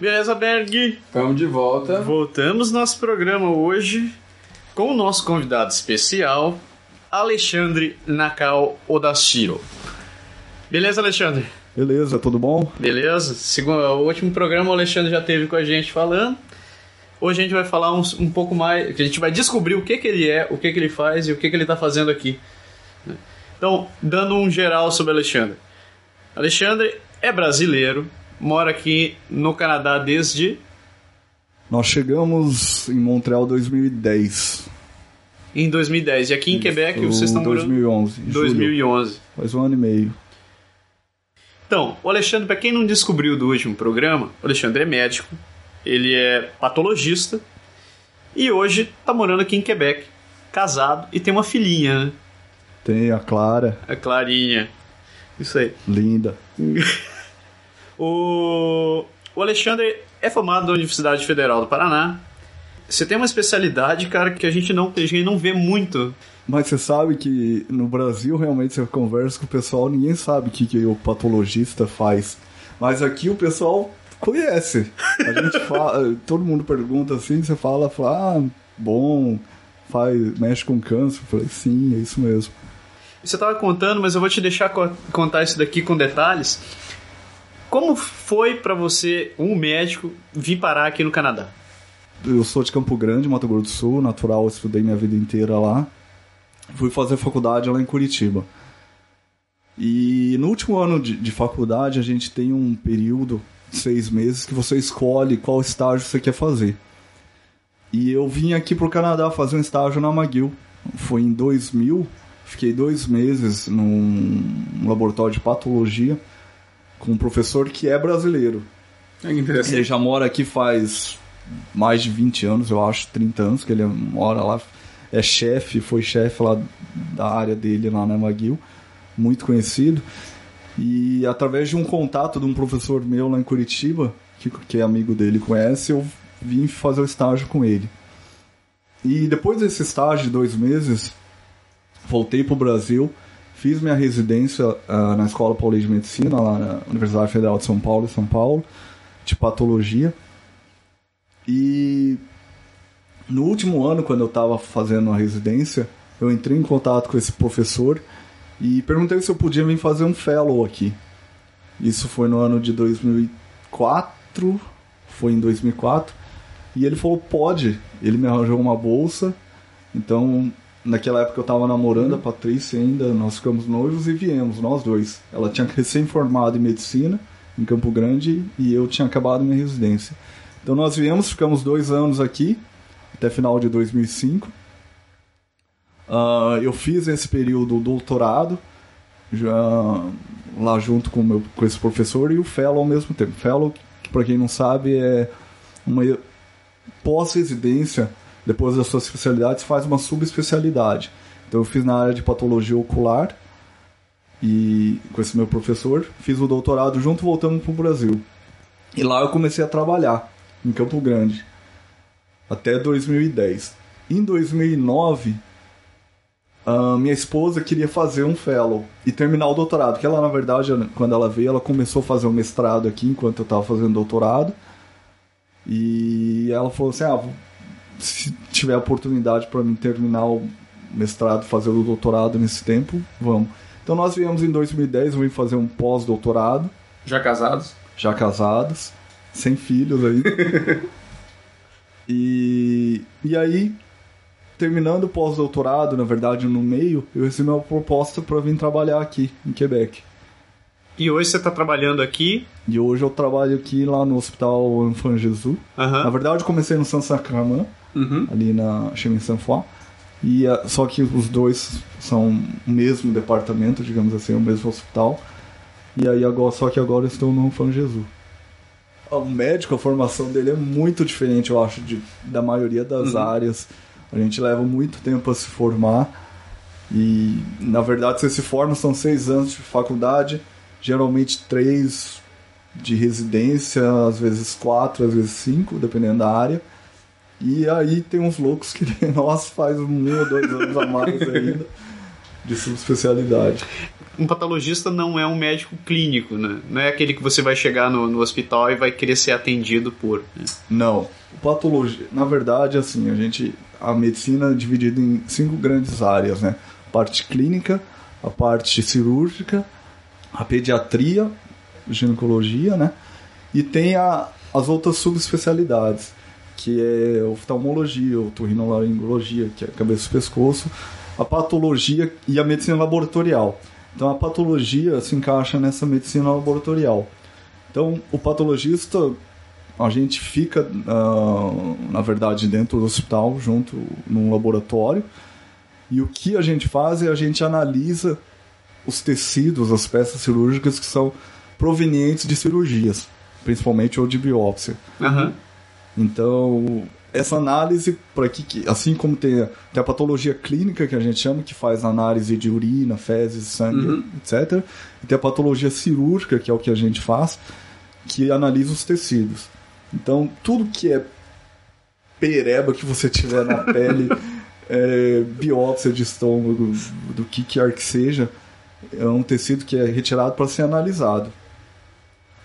Beleza, Berg? Estamos de volta. Voltamos no nosso programa hoje com o nosso convidado especial, Alexandre Nakao Odashiro. Beleza, Alexandre? Beleza, tudo bom? Beleza? Segundo, o último programa o Alexandre já teve com a gente falando. Hoje a gente vai falar um, um pouco mais. A gente vai descobrir o que, que ele é, o que, que ele faz e o que, que ele está fazendo aqui. Então, dando um geral sobre Alexandre. Alexandre é brasileiro, mora aqui no Canadá desde Nós chegamos em Montreal 2010. em 2010 e aqui em Quebec Ou vocês estão morando 2011. em julho. 2011. Faz um ano e meio. Então, o Alexandre, para quem não descobriu do último programa, o Alexandre é médico, ele é patologista e hoje tá morando aqui em Quebec, casado e tem uma filhinha, né? Tem a Clara, A Clarinha. Isso aí. linda. O, o Alexandre é formado na Universidade Federal do Paraná. Você tem uma especialidade, cara, que a gente não, a gente não vê muito. Mas você sabe que no Brasil, realmente, você conversa com o pessoal, ninguém sabe o que, que o patologista faz. Mas aqui o pessoal conhece. A gente fala, todo mundo pergunta assim, você fala, fala, ah, bom, faz, mexe com câncer. Eu falei, sim, é isso mesmo. Você estava contando, mas eu vou te deixar co- contar isso daqui com detalhes. Como foi para você, um médico, vir parar aqui no Canadá? Eu sou de Campo Grande, Mato Grosso do Sul, natural, estudei minha vida inteira lá. Fui fazer faculdade lá em Curitiba. E no último ano de, de faculdade, a gente tem um período, seis meses, que você escolhe qual estágio você quer fazer. E eu vim aqui pro Canadá fazer um estágio na McGill. Foi em 2000, fiquei dois meses num laboratório de patologia com um professor que é brasileiro. É interessante. Ele já mora aqui faz mais de 20 anos, eu acho, 30 anos que ele mora lá. É chefe, foi chefe lá da área dele lá na McGill, muito conhecido. E através de um contato de um professor meu lá em Curitiba, que, que é amigo dele conhece, eu vim fazer o estágio com ele. E depois desse estágio de dois meses, voltei pro Brasil, fiz minha residência ah, na Escola Paulista de Medicina, lá na Universidade Federal de São Paulo, em São Paulo, de patologia. E no último ano, quando eu estava fazendo a residência, eu entrei em contato com esse professor e perguntei se eu podia vir fazer um fellow aqui. Isso foi no ano de 2004, foi em 2004, e ele falou: pode. Ele me arranjou uma bolsa, então naquela época eu estava namorando a Patrícia ainda, nós ficamos noivos e viemos, nós dois. Ela tinha recém-formado em medicina em Campo Grande e eu tinha acabado minha residência. Então nós viemos, ficamos dois anos aqui, até final de 2005. Ah, eu fiz esse período doutorado, já lá junto com, meu, com esse professor, e o fellow ao mesmo tempo. Fellow, para quem não sabe, é uma pós-residência, depois da sua especialidade, você faz uma subespecialidade. Então eu fiz na área de patologia ocular, e com esse meu professor, fiz o doutorado junto, voltamos para o Brasil. E lá eu comecei a trabalhar, em Campo Grande, até 2010. Em 2009, a minha esposa queria fazer um fellow e terminar o doutorado, que ela, na verdade, quando ela veio, ela começou a fazer o mestrado aqui, enquanto eu estava fazendo doutorado. E ela falou assim, ah, se tiver oportunidade para mim terminar o mestrado, fazer o doutorado nesse tempo, vamos. Então nós viemos em 2010, eu vim fazer um pós-doutorado, Já casados? já casados, sem filhos aí. e, e aí, terminando o pós-doutorado, na verdade no meio, eu recebi uma proposta para vir trabalhar aqui em Quebec. E hoje você está trabalhando aqui. E hoje eu trabalho aqui lá no Hospital Enfant Jesus. Aham. Na verdade, eu comecei no Saint Sacrament, Uhum. ali na Chemin Saint Foy. E a- só que os dois são o mesmo departamento, digamos assim, o mesmo hospital. E aí agora, só que agora estou no Fã Jesus. O médico, a formação dele é muito diferente, eu acho, de, da maioria das áreas. A gente leva muito tempo a se formar. E na verdade você se forma, são seis anos de faculdade, geralmente três de residência, às vezes quatro, às vezes cinco, dependendo da área. E aí tem uns loucos que, nossa, faz um ou dois anos a mais ainda de subespecialidade. Um patologista não é um médico clínico, né? Não é aquele que você vai chegar no, no hospital e vai querer ser atendido por. né? Não. Patologia, na verdade, assim, a gente a medicina é dividida em cinco grandes áreas, né? A parte clínica, a parte cirúrgica, a pediatria, ginecologia, né? E tem a, as outras subespecialidades, que é oftalmologia, otorrinolaringologia, que é cabeça e pescoço, a patologia e a medicina laboratorial. Então a patologia se encaixa nessa medicina laboratorial. Então o patologista a gente fica, ah, na verdade, dentro do hospital, junto num laboratório, e o que a gente faz é a gente analisa os tecidos, as peças cirúrgicas que são provenientes de cirurgias, principalmente ou de biópsia. Aham. Então, essa análise, aqui, que- assim como tem a, tem a patologia clínica, que a gente chama, que faz análise de urina, fezes, sangue, etc. E tem a patologia cirúrgica, que é o que a gente faz, que analisa os tecidos. Então, tudo que é pereba que você tiver na pele, é, biópsia de estômago, do que quer que seja, é um tecido que é retirado para ser analisado.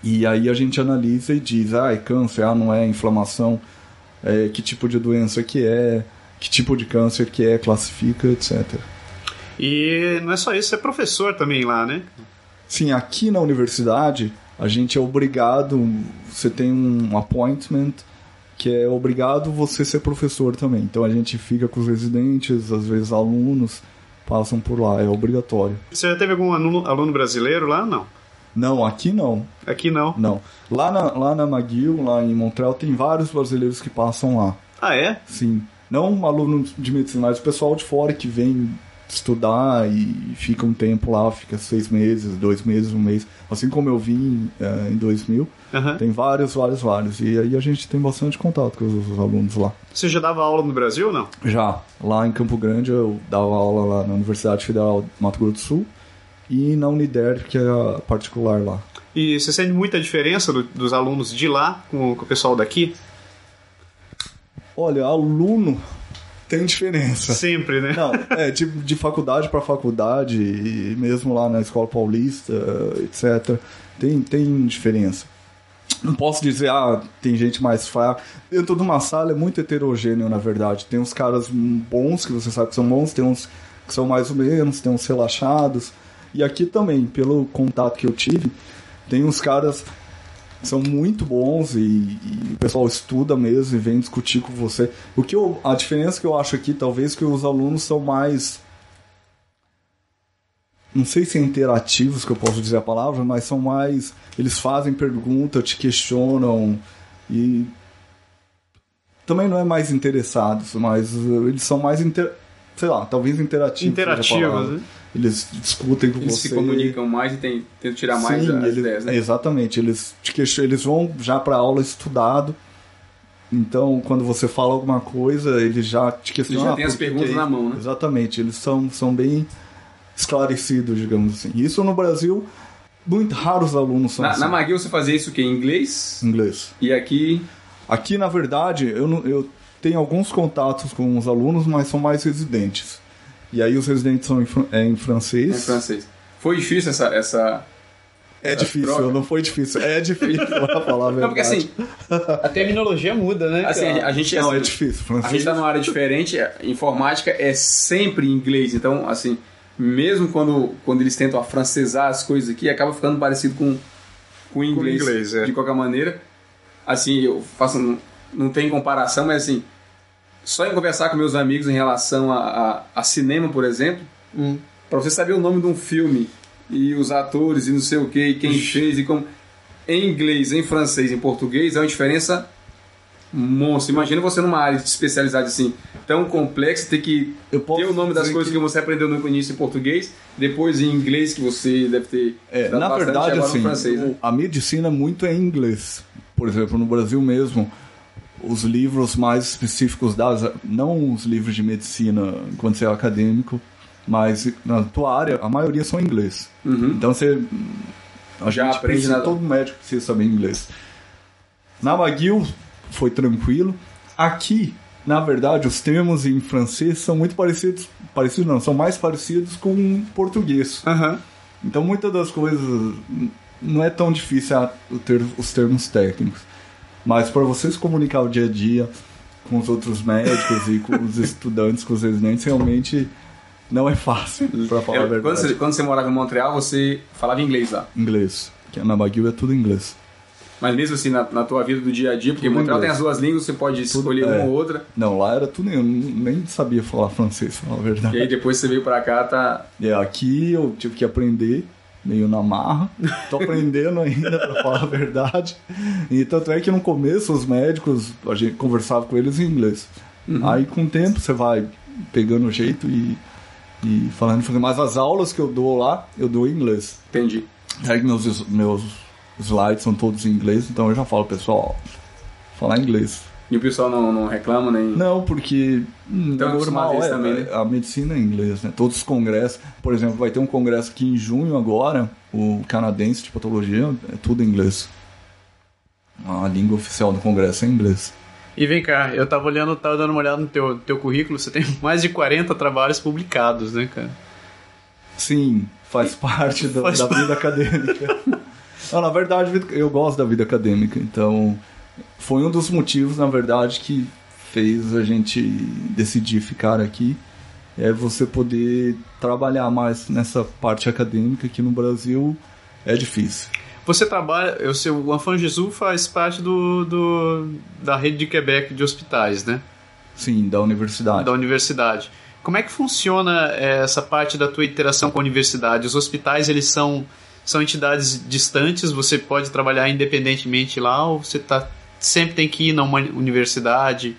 E aí a gente analisa e diz, ah, é câncer, ah, não é inflamação, é, que tipo de doença que é, que tipo de câncer que é, classifica, etc. E não é só isso, você é professor também lá, né? Sim, aqui na universidade a gente é obrigado, você tem um appointment que é obrigado você ser professor também. Então a gente fica com os residentes, às vezes alunos passam por lá, é obrigatório. Você já teve algum aluno, aluno brasileiro lá? Não. Não, aqui não, Aqui não. não. Lá na, lá na McGill, lá em Montreal, tem vários brasileiros que passam lá. Ah, é? Sim. Não alunos de medicina, mas o pessoal de fora que vem estudar e fica um tempo lá, fica seis meses, dois meses, um mês. Assim como eu vim eh, em 2000, Aham. tem vários, vários, vários. E aí a gente tem bastante contato com os, os alunos lá. Você já dava aula no Brasil ou não? Já, lá em Campo Grande eu dava aula lá na Universidade Federal de Mato Grosso do Sul e na Unider, que é a particular lá. E você sente muita diferença do- dos alunos de lá com, com o pessoal daqui? Olha, aluno tem diferença. Sempre, né? Não, é, de, de faculdade para faculdade, e mesmo lá na Escola Paulista, etc., tem, tem diferença. Não posso dizer, ah, tem gente mais fraca. Dentro de uma sala é muito heterogêneo, na verdade. Tem uns caras bons, que você sabe que são bons, tem uns que são mais ou menos, tem uns relaxados. E aqui também, pelo contato que eu tive, tem uns caras que são muito bons e, e o pessoal estuda mesmo e vem discutir com você. O que eu, a diferença que eu acho aqui, talvez que os alunos são mais não sei se é interativos que eu posso dizer a palavra, mas são mais eles fazem pergunta, te questionam e também não é mais interessados, mas uh, eles são mais inter... sei lá, talvez interativos. Interativos, né? Eles discutem com Eles você. se comunicam mais e tem- tentam tirar mais Sim, as eles- ideias, né? Exatamente, eles, eles vão já para aula estudado. Então, quando você fala alguma coisa, eles já te questionam. Eles já "Ah, têm as perguntas na isso?" mão, né? Exatamente, eles são, são bem esclarecidos, digamos assim. Isso no Brasil, muito raros alunos são Na, assim, na McGill você fazia isso o quê? Em inglês? inglês. E aqui Aqui, na verdade, eu, eu tenho alguns contatos com os alunos, mas são mais residentes. E aí os residentes são em, fran- é, em em francês. francês. Foi difícil essa. essa... É Essa difícil, troca. não foi difícil. É difícil pra falar a verdade. Não, porque assim, A terminologia muda, né? assim a, a gente. Não, assim, é difícil. A Francês. gente tá numa área diferente, a informática é sempre em inglês, então, assim, mesmo quando, quando eles tentam afrancesar as coisas aqui, acaba ficando parecido com, com o inglês, inglês, é. de qualquer maneira. Assim, eu faço, não, não tem comparação, mas assim, só em conversar com meus amigos em relação a, a, a cinema, por exemplo, Hum. pra você saber o nome de um filme e os atores e não sei o que, e quem fez e como. Em inglês, em francês, em português, é uma diferença monstro. Imagina você numa área especializada assim, tão complexa, ter que ter o nome das coisas que... você aprendeu no início em português, depois em inglês que você deve ter. É, na bastante, verdade, assim, francês, né? a medicina muito é em inglês. Por exemplo, no Brasil mesmo, os livros mais específicos das, não os livros de medicina quando você é acadêmico, mas na tua área, a maioria são em inglês. Então você a Já gente aprende precisa, todo médico precisa saber inglês. Na McGill foi tranquilo. Aqui, na verdade, os termos em francês são muito parecidos, parecidos não, são mais parecidos com português. Aham. Então muitas das coisas não é tão difícil ter, os termos técnicos. Mas para você se comunicar o dia a dia com os outros médicos e com os estudantes, com os residentes, realmente não é fácil, para falar a É, verdade. quando, você, quando você morava em Montreal, você falava inglês lá. Inglês. Que na McGill é tudo inglês. Mas mesmo assim, na, na tua vida do dia a dia, porque Tudo Montreal tem inglês. as duas línguas, você pode escolher é. uma ou outra. Não, lá era tudo. Eu nem sabia falar francês, pra falar a E verdade. aí depois você veio pra cá, tá. E aqui eu tive que aprender, meio na marra. Tô aprendendo ainda, pra falar a verdade. E tanto é que no começo os médicos, a gente conversava com eles em inglês. Aí com o tempo você vai pegando o jeito e, e falando. Mas as aulas que eu dou lá, eu dou em inglês. Entendi. Aí meus, meus slides são todos em inglês, então eu já falo, pessoal, falar inglês. E o pessoal não, não reclama nem. Não, porque Então, acostumado a normal é, também, né? a medicina é em inglês, né? Todos os congressos, por exemplo, vai ter um congresso aqui em junho agora, o canadense de patologia, é tudo em inglês. A língua oficial do congresso é inglês. E vem cá, eu tava olhando, tava dando uma olhada no teu, teu currículo, você tem mais de 40 trabalhos publicados, né, cara? Sim, faz parte da, Faz da vida acadêmica. Não, na verdade, eu gosto da vida acadêmica, então foi um dos motivos, na verdade, que fez a gente decidir ficar aqui. É você poder trabalhar mais nessa parte acadêmica que no Brasil é difícil. Você trabalha, eu sei, o Enfant Jesus faz parte do, do, da rede de Quebec de hospitais, né? Sim, da universidade. Da universidade. Como é que funciona eh, essa parte da tua interação com a universidade? Os hospitais, eles são, são entidades distantes, você pode trabalhar independentemente lá ou você tá, sempre tem que ir numa universidade,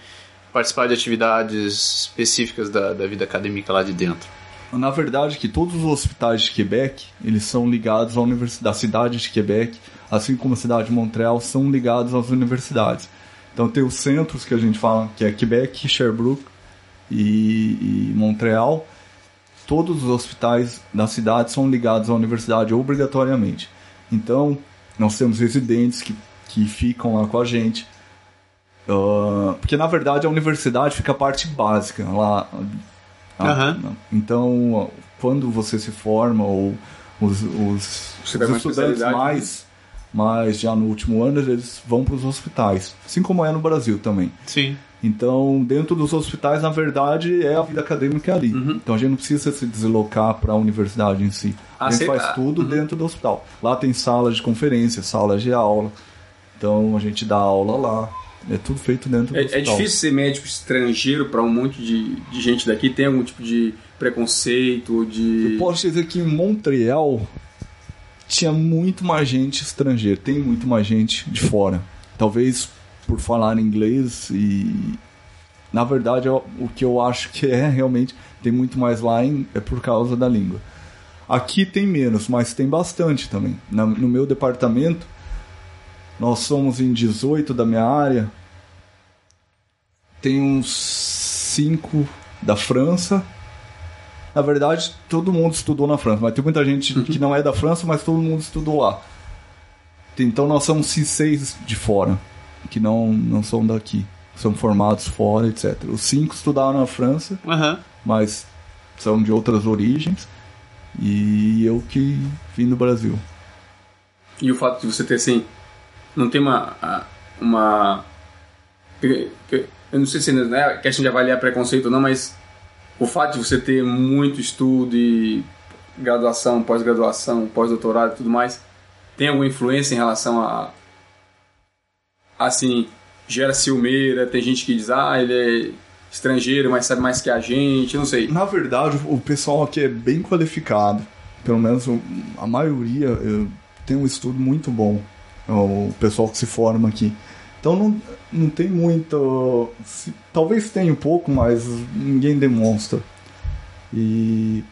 participar de atividades específicas da, da vida acadêmica lá de dentro? Na verdade, que todos os hospitais de Quebec, eles são ligados à universidade, da cidade de Quebec, assim como a cidade de Montreal, são ligados às universidades. Então tem os centros que a gente fala, que é Quebec, Sherbrooke e, e Montreal. Todos os hospitais da cidade são ligados à universidade obrigatoriamente. Então, nós temos residentes que, que ficam lá com a gente. Ah, porque na verdade a universidade fica a parte básica lá. Ah. Então, quando você se forma, ou os, os, os estudantes especialidade, mais, mais já no último ano, eles vão para os hospitais. Assim como é no Brasil também. Sim. Então, dentro dos hospitais, na verdade, é a vida acadêmica ali. Uhum. Então, a gente não precisa se deslocar para a universidade em si. Ah, a gente faz ah, tudo dentro do hospital. Lá tem salas de conferência, salas de aula. Então, a gente dá aula lá. É tudo feito dentro do É, é hospital. difícil ser médico estrangeiro pra um monte de, de gente daqui? Tem algum tipo de preconceito, de. Eu posso dizer que em Montreal tinha muito mais gente estrangeira, tem muito mais gente de fora. Talvez por falar inglês e na verdade eu- o que eu acho que é realmente tem muito mais lá em- é por causa da língua. Aqui tem menos, mas tem bastante também. Na- no meu departamento nós somos em 18 da minha área. Tem uns 5 da França. Na verdade, todo mundo estudou na França, mas tem muita gente que não é da França, mas todo mundo estudou lá. Então nós somos seis de fora, que não, não são daqui. São formados fora, etc. Os cinco estudaram na França, Aham. mas são de outras origens. E eu que vim do Brasil. E o fato de você ter assim. Não tem uma. uma eu não sei se é questão de avaliar preconceito ou não, mas o fato de você ter muito estudo e graduação, pós-graduação, pós-doutorado e tudo mais, tem alguma influência em relação a. Assim, gera ciumeira, tem gente que diz, ah, ele é estrangeiro, mas sabe mais que a gente, não sei. Na verdade, o pessoal aqui é bem qualificado. Pelo menos a maioria tem um estudo muito bom. O pessoal que se forma aqui. Então não, não tem muito. se- talvez tenha um pouco, mas ninguém demonstra. E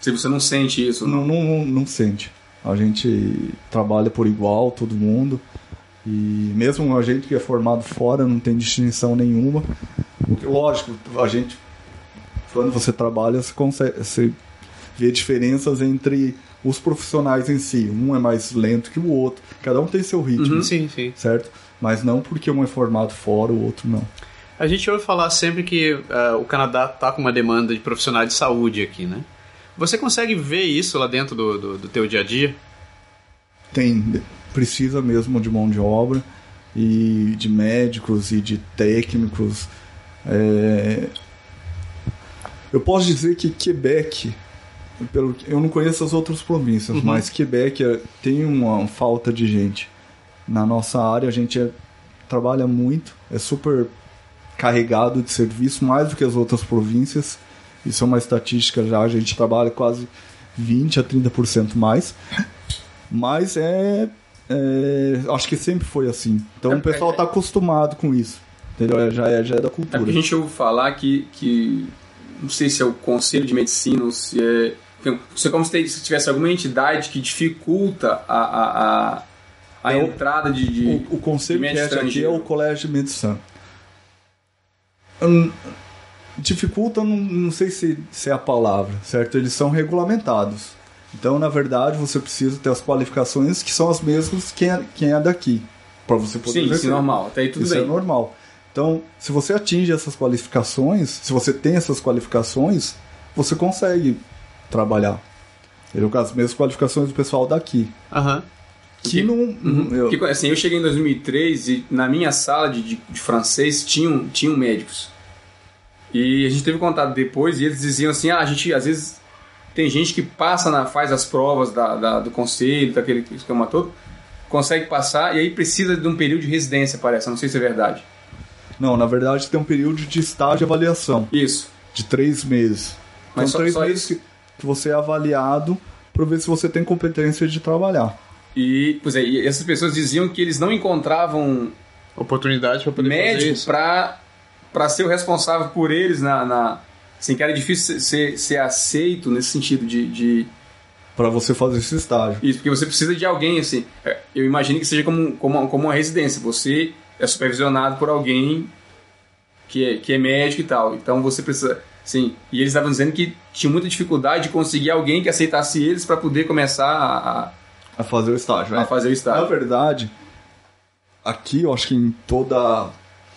Se você não sente isso, não, não, não, não sente. A gente trabalha por igual, todo mundo. E mesmo a gente que é formado fora não tem distinção nenhuma. Lógico, a gente. Quando você trabalha, você consegue. Você vê diferenças entre os profissionais em si. Um é mais lento que o outro. Cada um tem seu ritmo, Sim, sim. certo? Mas não porque um é formado fora, o outro não. A gente ouve falar sempre que ah, o Canadá tá com uma demanda de profissionais de saúde aqui, né? Você consegue ver isso lá dentro do, do, do teu dia a dia? tem precisa mesmo de mão de obra e de médicos e de técnicos. É, Eu posso dizer que Quebec, pelo eu não conheço as outras províncias, mas Quebec é- tem uma falta de gente. Na nossa área a gente é- trabalha muito, é super carregado de serviço, mais do que as outras províncias. Isso é uma estatística já, a gente trabalha quase 20 a 30% mais. Mas é, é, Acho que sempre foi assim. Então É, o pessoal é- está acostumado com isso. Entendeu? É, Já é, já é da É cultura. a gente ouve falar que, que não sei se é o conselho de medicina ou se é. Não sei como se se tivesse alguma entidade que dificulta a, a, a, a É entrada de. de- O, o conselho de que rege aqui é o Colégio de Medicina. Hum, dificulta, não, não sei se, se é a palavra, certo? Eles são regulamentados. Então, na verdade, você precisa ter as qualificações que são as mesmas que é, quem é daqui. Para você poder Sim, isso é normal. Até aí tudo Isso bem. é normal. Então, se você atinge essas qualificações, se você tem essas qualificações, você consegue trabalhar. Entendeu? Com as mesmas qualificações do pessoal daqui. Aham. Que não. Uhum. eu- Porque, assim, eu cheguei em 2003 e na minha sala de, de, de francês tinham, tinham médicos. E a gente teve contato depois e eles diziam assim: ah, a gente às vezes tem gente que passa, na, faz as provas da, da- do conselho, daquele esquema todo, consegue passar e aí precisa de um período de residência, parece. Eu Não sei se é verdade. Não, na verdade tem um período de estágio e avaliação. Isso. De três meses. Mas São só- três só meses isso? que você é avaliado para ver se você tem competência de trabalhar. E, pois é, e essas pessoas diziam que eles não encontravam Oportunidade para poder médico pra, pra ser o responsável por eles na. na assim, que era difícil ser, ser aceito nesse sentido de, de. Para você fazer esse estágio. Isso, porque você precisa de alguém, assim. é, Eu imagino que seja como, como, como uma residência. Você é supervisionado por alguém que é, que é médico e tal. Então você precisa. Sim, e eles estavam dizendo que tinha muita dificuldade de conseguir alguém que aceitasse eles para poder começar a, A fazer o estágio. a, a é. fazer o Na estágio. verdade, aqui eu acho que em toda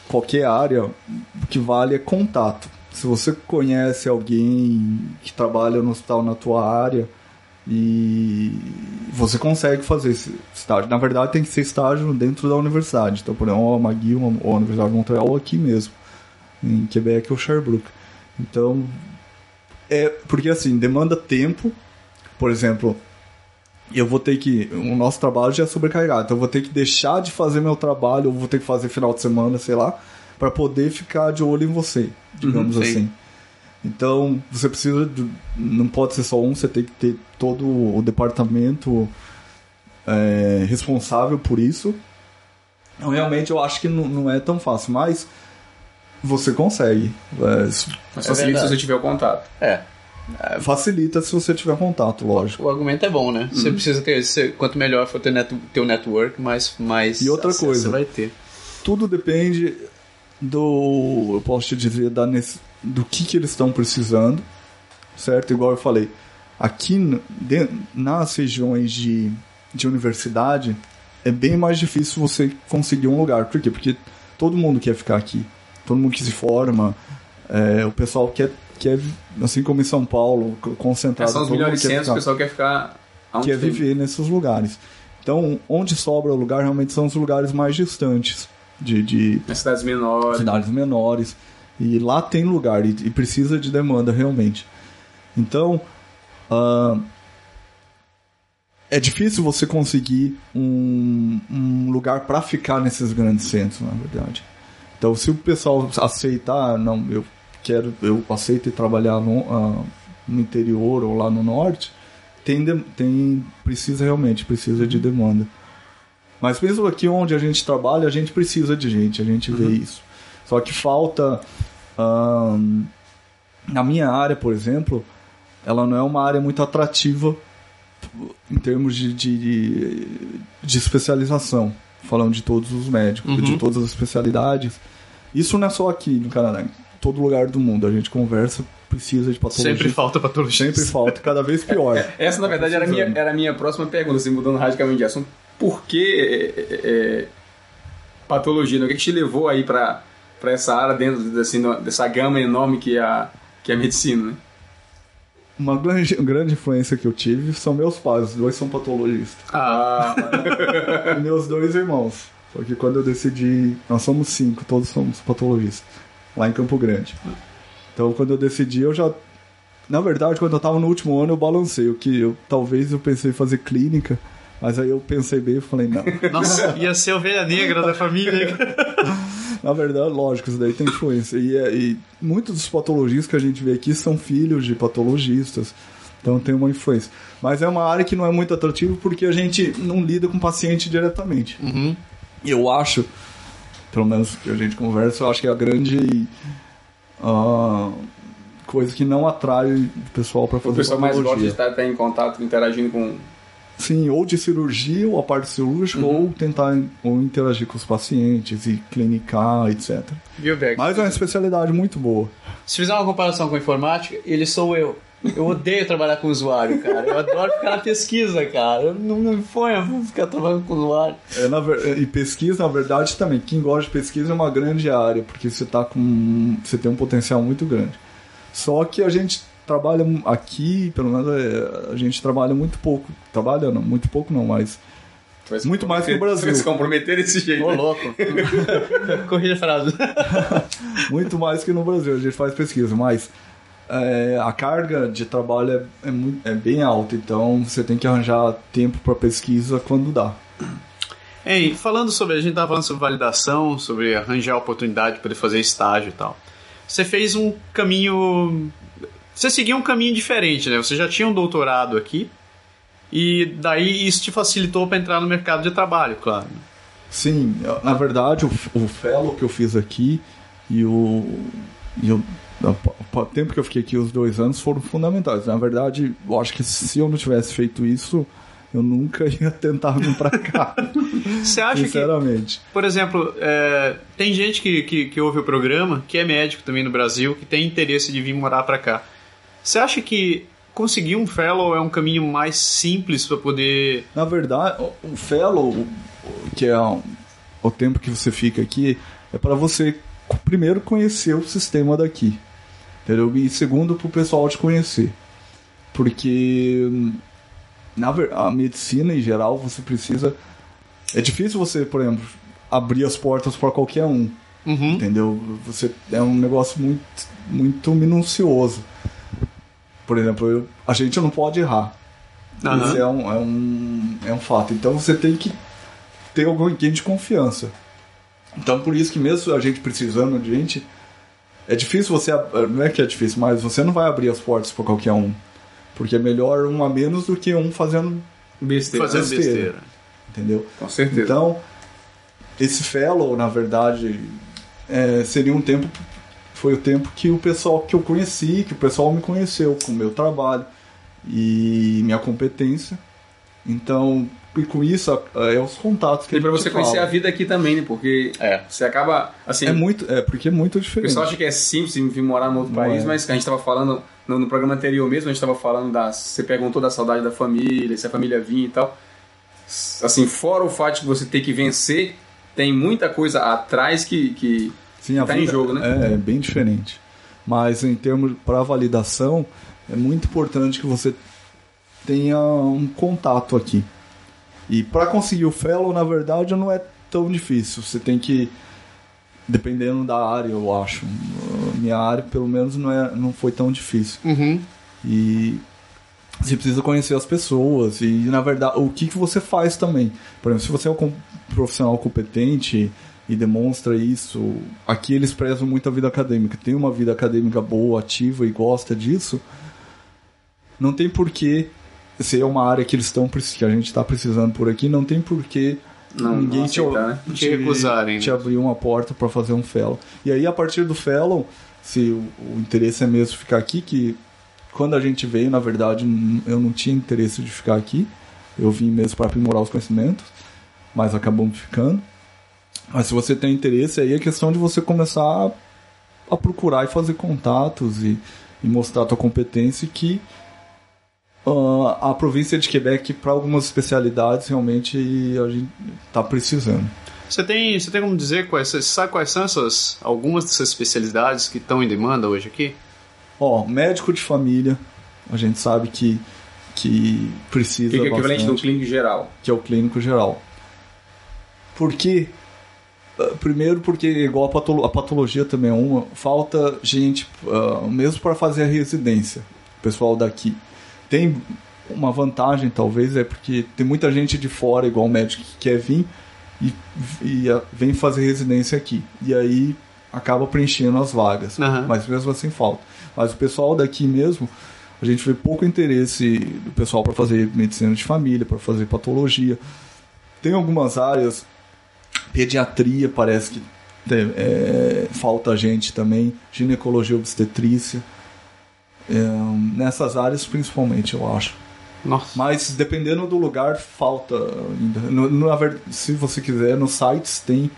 qualquer área o que vale é contato. Se você conhece alguém que trabalha no hospital na tua área e você consegue fazer esse estágio. Na verdade, tem que ser estágio dentro da universidade. Então, por exemplo, a McGill ou a Universidade de Montreal ou aqui mesmo, em Quebec ou Sherbrooke. Então, é porque assim, demanda tempo. Por exemplo, eu vou ter que. O nosso trabalho já é sobrecarregado, então eu vou ter que deixar de fazer meu trabalho, ou vou ter que fazer final de semana, sei lá, para poder ficar de olho em você, digamos Uhum, sim. assim. Então, você precisa. De, não pode ser só um, você tem que ter todo o departamento é, responsável por isso. Então, realmente, eu acho que não, não é tão fácil, mas você consegue. É, Mas É facilita se você tiver o contato. É. facilita se você tiver contato, lógico. O argumento é bom, né? Você precisa ter. você- quanto melhor for teu, net, teu network, mais, mais E outra coisa. você vai ter. tudo depende do, eu posso te dizer, da, do que, que eles estão precisando, certo? Igual eu falei, aqui de- nas regiões de, de universidade é bem mais difícil você conseguir um lugar. Por quê? Porque todo mundo quer ficar aqui, todo mundo que se forma, é, o pessoal quer, quer, assim como em São Paulo, concentrado. São os melhores centros, o pessoal quer ficar quer tem. viver nesses lugares. Então, onde sobra o lugar realmente são os lugares mais distantes de, de cidades menores. cidades menores. E lá tem lugar e, e precisa de demanda realmente. Então, ah, é difícil você conseguir um, um lugar para ficar nesses grandes centros, na verdade. Então, se o pessoal aceitar, não, eu quero, eu aceito trabalhar no, ah, no interior ou lá no norte, tem, tem precisa realmente precisa de demanda. Mas mesmo aqui onde a gente trabalha, a gente precisa de gente, a gente vê isso. Só que falta. ahn, na minha área, por exemplo, ela não é uma área muito atrativa em termos de, de, de especialização, falando de todos os médicos, Uhum. de todas as especialidades. Isso não é só aqui no Canadá, em todo lugar do mundo. A gente conversa, precisa de patologia. Sempre falta patologista. Sempre falta, cada vez pior. Essa, na verdade, era a minha, era minha próxima pergunta, assim, mudando radicalmente de assunto. Por que é, é, é, patologia? né? O que, que te levou aí pra, pra essa área dentro assim, dessa gama enorme que é a, que é a medicina, né? Uma grande, grande influência que eu tive são meus pais, os dois são patologistas. Ah, e meus dois irmãos. Porque quando eu decidi. Nós somos cinco, todos somos patologistas. Lá em Campo Grande. Então quando eu decidi, eu já. Na verdade, quando eu tava no último ano, eu balancei. O que eu talvez eu pensei em fazer clínica. Mas aí eu pensei bem e falei, não. nossa, ia ser ovelha negra da família. Na verdade, lógico, isso daí tem influência. E, é- e muitos dos patologistas que a gente vê aqui são filhos de patologistas. Então tem uma influência. Mas é uma área que não é muito atrativa porque a gente não lida com o paciente diretamente. Uhum. E eu acho, pelo menos que a gente conversa, eu acho que é a grande ah, coisa que não atrai o pessoal para O fazer pessoal mais gosta de estar em contato, interagindo com. Sim, ou de cirurgia, ou a parte cirúrgica, ou tentar ou interagir com os pacientes e clinicar, etc. Viu? Mas é uma especialidade muito boa. Se fizer uma comparação com a informática, eles sou eu. Eu odeio trabalhar com usuário, cara. Eu adoro ficar na pesquisa, cara. Eu não me ponho a ficar trabalhando com usuário. É, na E pesquisa, na verdade, também. Quem gosta de pesquisa é uma grande área, porque você tá com. Você tem um potencial muito grande. Só que a gente trabalha aqui, pelo menos é, a gente trabalha muito pouco. Trabalha não, muito pouco não, mas. Muito mais que no Brasil. vai se comprometer desse jeito. Ô, louco. Corrija a frase. Muito mais que no Brasil, a gente faz pesquisa, mas é, a carga de trabalho é, é, muito- é bem alta, então você tem que arranjar tempo para pesquisa quando dá. Ei, falando sobre. A gente tava falando sobre validação, sobre arranjar oportunidade para poder fazer estágio e tal. Você fez um caminho. Você seguiu um caminho diferente, né? Você já tinha um doutorado aqui. E daí isso te facilitou para entrar no mercado de trabalho, claro. Sim, na verdade, o, o fellow que eu fiz aqui e o, e o, o tempo que eu fiquei aqui, os dois anos, foram fundamentais. Na verdade, eu acho que se eu não tivesse feito isso, eu nunca ia tentar vir pra cá, Você acha que. sinceramente. Por exemplo, é, tem gente que, que, que ouve o programa, que é médico também no Brasil, que tem interesse de vir morar pra cá. Você acha que conseguir um fellow é um caminho mais simples para poder. Na verdade, o- fellow, que é o, o tempo que você fica aqui, é para você primeiro conhecer o sistema daqui, entendeu? E segundo, para o pessoal te conhecer. Porque hum, na a medicina em geral você precisa. É difícil você, por exemplo, abrir as portas para qualquer um, Uhum. entendeu? Você é um negócio muito, muito minucioso. Por exemplo, eu- a gente não pode errar. Aham. Isso é um, é, um, é um fato. Então você tem que ter alguém de confiança. Então por isso que mesmo a gente precisando de gente, é difícil você. Não é que é difícil, mas você não vai abrir as portas para qualquer um. Porque é melhor um a menos do que um fazendo. Besteira. Fazendo besteira. besteira. Entendeu? Com certeza. Então, esse fellow, na verdade, é, seria um tempo. Foi o tempo que o pessoal que eu conheci, que o pessoal me conheceu com o meu trabalho e minha competência. Então, e com isso, é os contatos que e pra a gente você conhecer fala. a vida aqui também, né? Porque É. você acaba. Assim, É muito, é porque é muito O diferente. pessoal acha que é simples vir morar no outro Não país, é. mas a gente estava falando no, no programa anterior mesmo, a gente estava falando da. Você perguntou da saudade da família, se a família vinha e tal. Assim, fora o fato de você ter que vencer, tem muita coisa atrás que. que Sim, a tá em vida jogo, né? É, é bem diferente. Mas em termos para validação, é muito importante que você tenha um contato aqui. E para conseguir o fellow, na verdade, não é tão difícil. Você tem que dependendo da área, eu acho. Minha área, pelo menos, não é não foi tão difícil. Uhum. E você precisa conhecer as pessoas e, na verdade, o que, que você faz também. Por exemplo, se você é um profissional competente e demonstra isso, aqui eles prezam muito a vida acadêmica. Tem uma vida acadêmica boa, ativa e gosta disso, não tem porquê, se é uma área que eles estão que a gente está precisando por aqui, não tem porquê não, ninguém não te, aceitar, né? Te recusarem, te né? abriu uma porta para fazer um fellow. E aí, a partir do fellow, se o, o interesse é mesmo ficar aqui, que quando a gente veio, na verdade, eu não tinha interesse de ficar aqui. Eu vim mesmo para aprimorar os conhecimentos, mas acabamos ficando. Mas se você tem interesse, aí é questão de você começar a, a procurar e fazer contatos e, e mostrar a tua competência que ah, a província de Quebec, para algumas especialidades, realmente a gente está precisando. Você tem, você tem como dizer quais, você sabe quais são essas, algumas dessas especialidades que estão em demanda hoje aqui? Ó, médico de família, a gente sabe que, que precisa Fica equivalente do bastante, clínico geral. que é o clínico geral. Por quê? Ah, Primeiro porque, igual a, patolo- a patologia também é uma, falta gente, ah, mesmo para fazer a residência, o pessoal daqui. Tem uma vantagem, talvez, é porque tem muita gente de fora, igual o médico, que quer vir e, e, ah, vem fazer residência aqui. E aí acaba preenchendo as vagas. Aham. Mas mesmo assim falta. Mas o pessoal daqui mesmo, a gente vê pouco interesse do pessoal para fazer medicina de família, para fazer patologia. Tem algumas áreas, pediatria parece que tem- é, falta gente também, ginecologia obstetrícia. É, nessas áreas principalmente, eu acho. Nossa. Mas dependendo do lugar, falta ainda. No, no- se você quiser, nos sites tem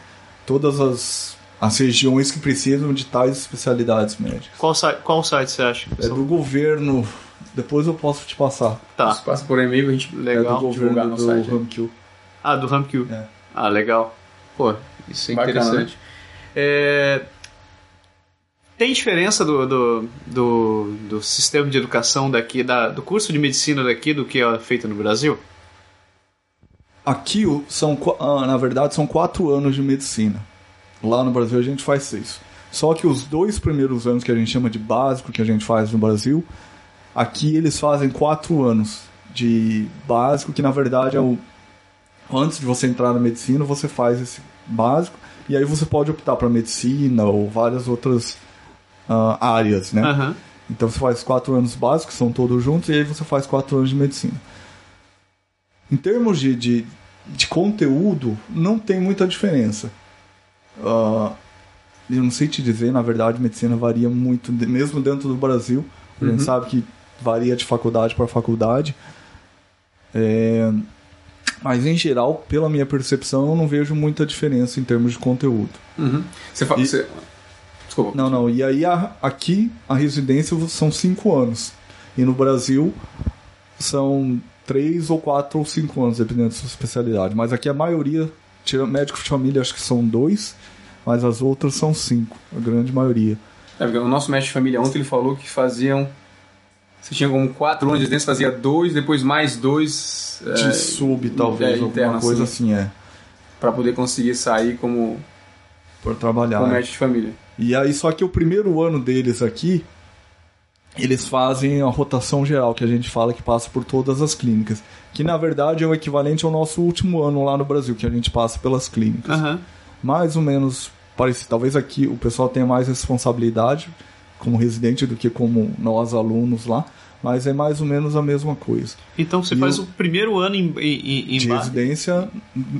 todas as, as regiões que precisam de tais especialidades médicas. Qual, site, qual site você acha? É do governo. Depois eu posso te passar. Tá, Se passa por e-mail, a gente É legal. do divulgar governo no do site? RAMQ. Ah, do RampQ. É. Ah, legal. Pô, isso é Bacana, interessante. É, Tem diferença do, do, do, do sistema de educação daqui, da, do curso de medicina daqui do que é feito no Brasil? Aqui são, ah, na verdade, são quatro anos de medicina. Lá no Brasil a gente faz seis. Só que os dois primeiros anos que a gente chama de básico, que a gente faz no Brasil, aqui eles fazem quatro anos de básico, que na verdade é o. Antes de você entrar na medicina, você faz esse básico, e aí você pode optar para medicina ou várias outras ah, áreas, né? Aham. Então você faz quatro anos básicos, são todos juntos, e aí você faz quatro anos de medicina. Em termos de, de, de conteúdo, não tem muita diferença. Ah, eu não sei te dizer, na verdade, medicina varia muito, mesmo dentro do Brasil. A gente sabe que varia de faculdade para faculdade. É, mas em geral, pela minha percepção, eu não vejo muita diferença em termos de conteúdo. Uhum. Você fala. E- Você... Desculpa. Não, não. E aí a- aqui a residência são cinco anos. E no Brasil são três ou quatro ou cinco anos, dependendo da sua especialidade. Mas aqui a maioria, tira médico de família, acho que são dois, mas as outras são cinco, a grande maioria. É, o nosso médico de família ontem ele falou que faziam. Você tinha como quatro anos de residência, fazia dois, depois mais dois. De é, sub, talvez, é, alguma interno, coisa assim. assim, é. Pra poder conseguir sair como, Por trabalhar. como é. médico de família. E aí, só que o primeiro ano deles aqui, eles fazem a rotação geral, que a gente fala que passa por todas as clínicas. Que na verdade é o equivalente ao nosso último ano lá no Brasil, que a gente passa pelas clínicas. Aham. Mais ou menos parecido. Talvez aqui o pessoal tenha mais responsabilidade como residente do que como nós alunos lá, mas é mais ou menos a mesma coisa. Então você E faz o- o primeiro ano em, em, em de bar- residência,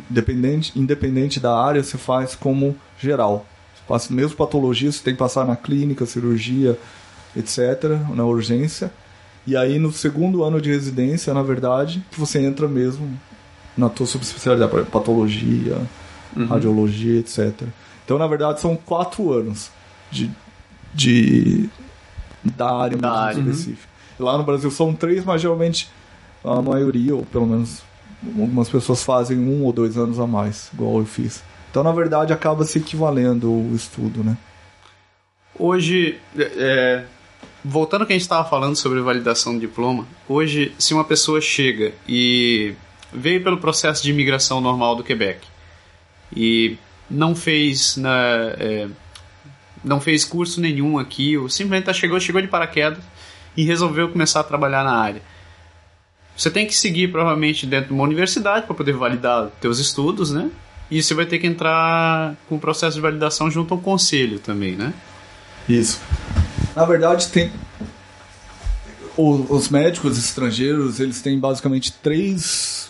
independente, independente da área, você faz como geral. Você passa, mesmo patologia, você tem que passar na clínica, cirurgia, etc., na urgência. E aí no segundo ano de residência, na verdade, que você entra mesmo na tua subespecialidade, patologia, radiologia, etc. Então, na verdade, são quatro anos de, de da área Da área. específica. Lá no Brasil são três, mas geralmente a maioria, ou pelo menos algumas pessoas fazem um ou dois anos a mais, igual eu fiz. Então, na verdade, acaba se equivalendo o estudo, né? Hoje, é, voltando ao que a gente estava falando sobre validação do diploma, hoje, se uma pessoa chega e veio pelo processo de imigração normal do Quebec e não fez na, é, não fez curso nenhum aqui, ou simplesmente tá- chegou, chegou de paraquedas e resolveu começar a trabalhar na área. Você tem que seguir provavelmente dentro de uma universidade para poder validar teus estudos, né? E você vai ter que entrar com o processo de validação junto ao conselho também, né? Isso. Na verdade, tem. Os médicos estrangeiros eles têm basicamente três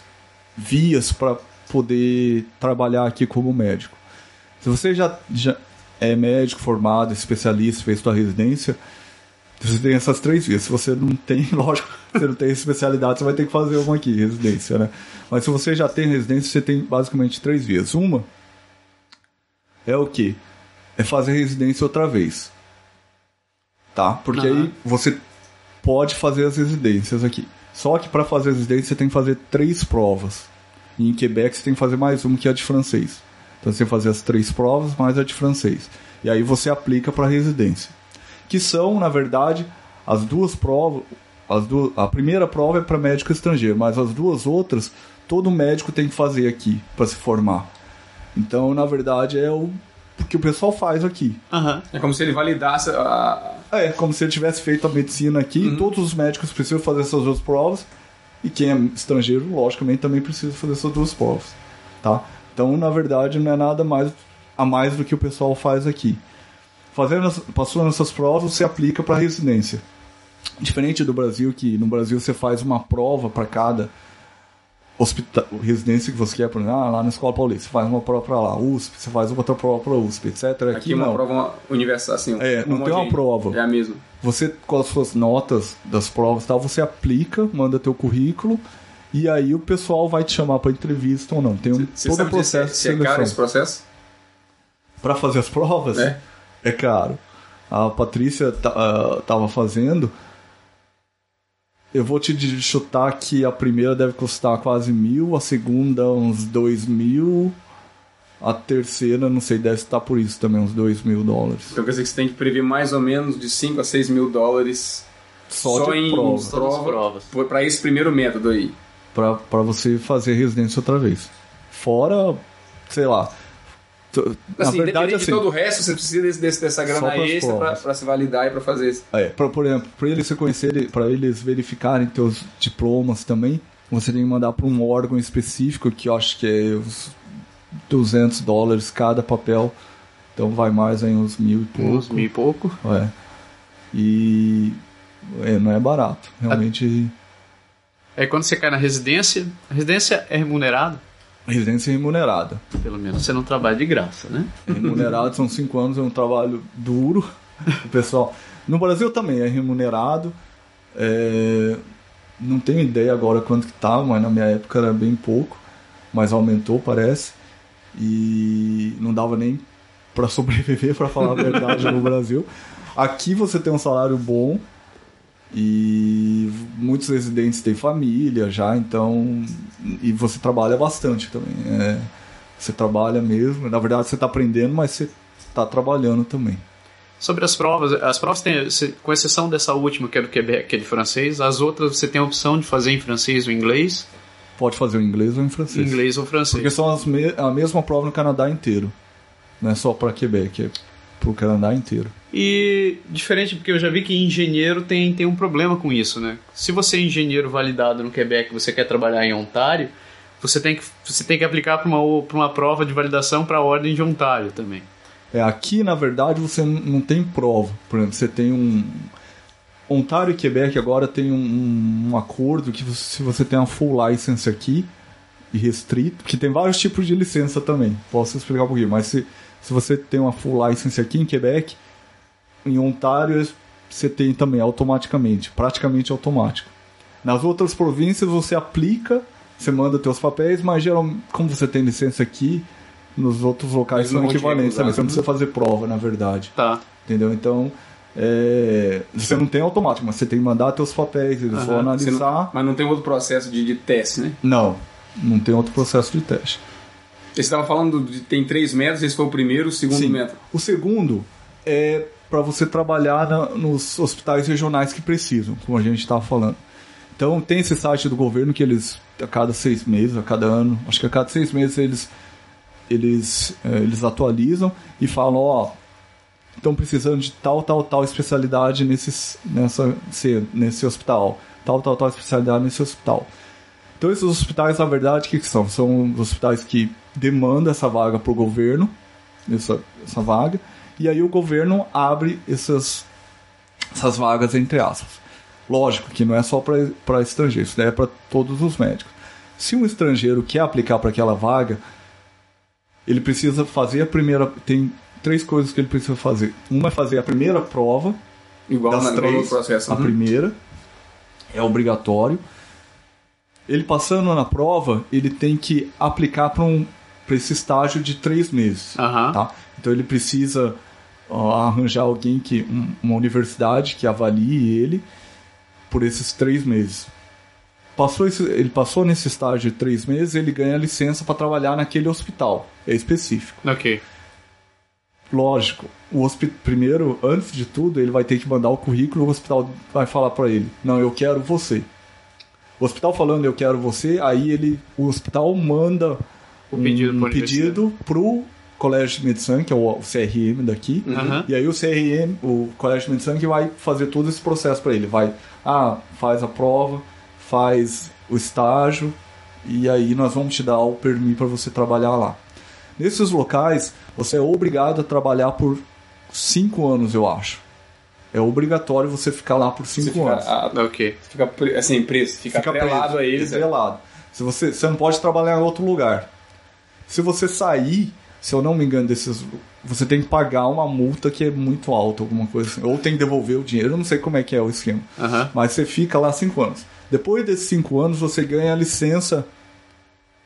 vias para poder trabalhar aqui como médico. Se você já, já é médico formado, especialista, fez sua residência, você tem essas três vias. Se você não tem, lógico, você não tem especialidade, você vai ter que fazer uma aqui, residência, né? Mas se você já tem residência, você tem basicamente três vias. Uma é o que? É fazer residência outra vez. Tá? Porque Aham. aí você pode fazer as residências aqui. Só que para fazer residência você tem que fazer três provas. E em Quebec você tem que fazer mais uma que é a de francês. Então você fazer as três provas mais a de francês. E aí você aplica para residência. Que são, na verdade, as duas provas. As duas, a primeira prova é para médico estrangeiro, mas as duas outras todo médico tem que fazer aqui para se formar. Então, na verdade, é o que o pessoal faz aqui. Aham. É como se ele validasse a. É, como se ele tivesse feito a medicina aqui, todos os médicos precisam fazer essas duas provas, e quem é estrangeiro, logicamente, também precisa fazer essas duas provas, tá? Então, na verdade, não é nada mais a mais do que o pessoal faz aqui. Fazendo, as- passando essas provas, você aplica para residência. Diferente do Brasil, que no Brasil você faz uma prova para cada hospital, residência que você quer, por exemplo, ah, lá na Escola Paulista, você faz uma prova para lá, USP, você faz outra prova para USP, etc. Aqui, Aqui é uma não. prova universal, assim. É, não tem uma prova. É a mesma. Você, com as suas notas das provas e tal, você aplica, manda teu currículo e aí o pessoal vai te chamar para entrevista ou não. Tem um, Você todo o sabe processo se, se é caro esse processo? Para fazer as provas, É. é caro. A Patrícia ta- ah, tava fazendo. Eu vou te chutar que a primeira deve custar quase mil, a segunda uns dois mil, a terceira, não sei, deve estar por isso também, uns dois mil dólares. Então quer dizer que você tem que prever mais ou menos de 5 a 6 mil dólares Só, de em prova. Só das provas. para esse primeiro método aí. Pra, pra você fazer residência outra vez. Fora, sei lá. t- Na Assim, verdade, assim. de todo o resto, você precisa desse, desse- dessa grana extra pra se validar e pra fazer isso. É, pra, por exemplo, para eles reconhecerem, para eles verificarem teus diplomas também, você tem que mandar para um órgão específico que eu acho que é uns 200 dólares cada papel. Então vai mais aí uns mil e pouco. Uns mil e pouco. É. E é, não é barato. Realmente, Aí quando você cai na residência, a residência é remunerada, residência remunerada. pelo menos você não trabalha de graça, né? remunerado, são cinco anos, é um trabalho duro. O pessoal. No Brasil também é remunerado. É, não tenho ideia agora quanto que tá, mas na minha época era bem pouco. Mas aumentou, parece. E não dava nem para sobreviver, para falar a verdade, no Brasil. Aqui você tem um salário bom. E muitos residentes têm família já, então. E você trabalha bastante também. É, você trabalha mesmo. Na verdade, você está aprendendo, mas você está trabalhando também. Sobre as provas, as provas têm, com exceção dessa última, que é do Quebec, que é de francês, as outras você tem a opção de fazer em francês ou inglês, Pode fazer o inglês ou em francês. inglês ou Porque francês. são as me- a mesma prova no Canadá inteiro. Não é só para Quebec, é pro Canadá inteiro. E diferente, porque eu já vi que engenheiro tem, tem um problema com isso, né? Se você é engenheiro validado no Quebec e você quer trabalhar em Ontário, você tem que, você tem que aplicar para uma, pra uma prova de validação para a ordem de Ontário também. É, aqui, na verdade, você não tem prova. Por exemplo, você tem um. Ontário e Quebec agora tem um, um acordo que você- se você tem uma full license aqui e restrito, que tem vários tipos de licença também. Posso explicar um pouquinho, mas se, se você tem uma full license aqui em Quebec, em Ontário você tem também automaticamente, praticamente automático. Nas outras províncias você aplica, você manda teus papéis, mas geralmente, como você tem licença aqui, nos outros locais Eles são equivalentes recusar. Você não precisa fazer prova, na verdade. Tá. Entendeu? Então, é, você não tem automático, mas você tem que mandar teus papéis, eles vão analisar. não- mas não tem outro processo de, de teste, né? Não, não tem outro processo de teste. Você estava falando de tem três métodos, esse foi o primeiro, o segundo Sim. método. O segundo é para você trabalhar na- nos hospitais regionais que precisam, como a gente estava falando. Então tem esse site do governo que eles a cada seis meses, a cada ano, acho que a cada seis meses eles eles eh, eles atualizam e falam, ó, estão precisando de tal, tal, tal especialidade nesses, nessa, se- nesse hospital, tal, tal, tal especialidade nesse hospital. Então esses hospitais, na verdade, o que, que são? São hospitais que demandam essa vaga para o governo, essa, essa vaga, e aí o governo abre essas, essas vagas entre aspas. Lógico que não é só para estrangeiros, né? é para todos os médicos. Se um estrangeiro quer aplicar para aquela vaga, ele precisa fazer a primeira. Tem três coisas que ele precisa fazer. Uma é fazer a primeira prova, Igual, das na, igual três, processo. a Uhum. primeira é obrigatório. Ele passando na prova, ele tem que aplicar para um, pra esse estágio de três meses. Aham. Tá? Então ele precisa ó, arranjar alguém que. um- uma universidade que avalie ele por esses três meses. Passou esse- ele passou nesse estágio de três meses, ele ganha licença para trabalhar naquele hospital. É específico. Ok. Lógico, o primeiro, antes de tudo, ele vai ter que mandar o currículo, o hospital vai falar para ele: "Não, eu quero você". O hospital falando "eu quero você", aí ele o hospital manda O pedido um pedido pro Colégio de Medicina, que é o CRM daqui. Aham. E aí o CRM, o Colégio de Medicina que vai fazer todo esse processo para ele. Vai, ah, faz a prova, faz o estágio e aí nós vamos te dar o permissão para você trabalhar lá. Nesses locais, você é obrigado a trabalhar por cinco anos, eu acho. É obrigatório você ficar lá por Você cinco fica, anos. ah, Ok. fica assim, preso, fica, Fica atrelado preso, a eles. é. atrelado. Se você, você não pode trabalhar em outro lugar. Se você sair, se eu não me engano, desses. Você tem que pagar uma multa que é muito alta, alguma coisa assim. Ou tem que devolver o dinheiro, eu não sei como é que é o esquema. Aham. Mas você fica lá cinco anos. Depois desses cinco anos, você ganha a licença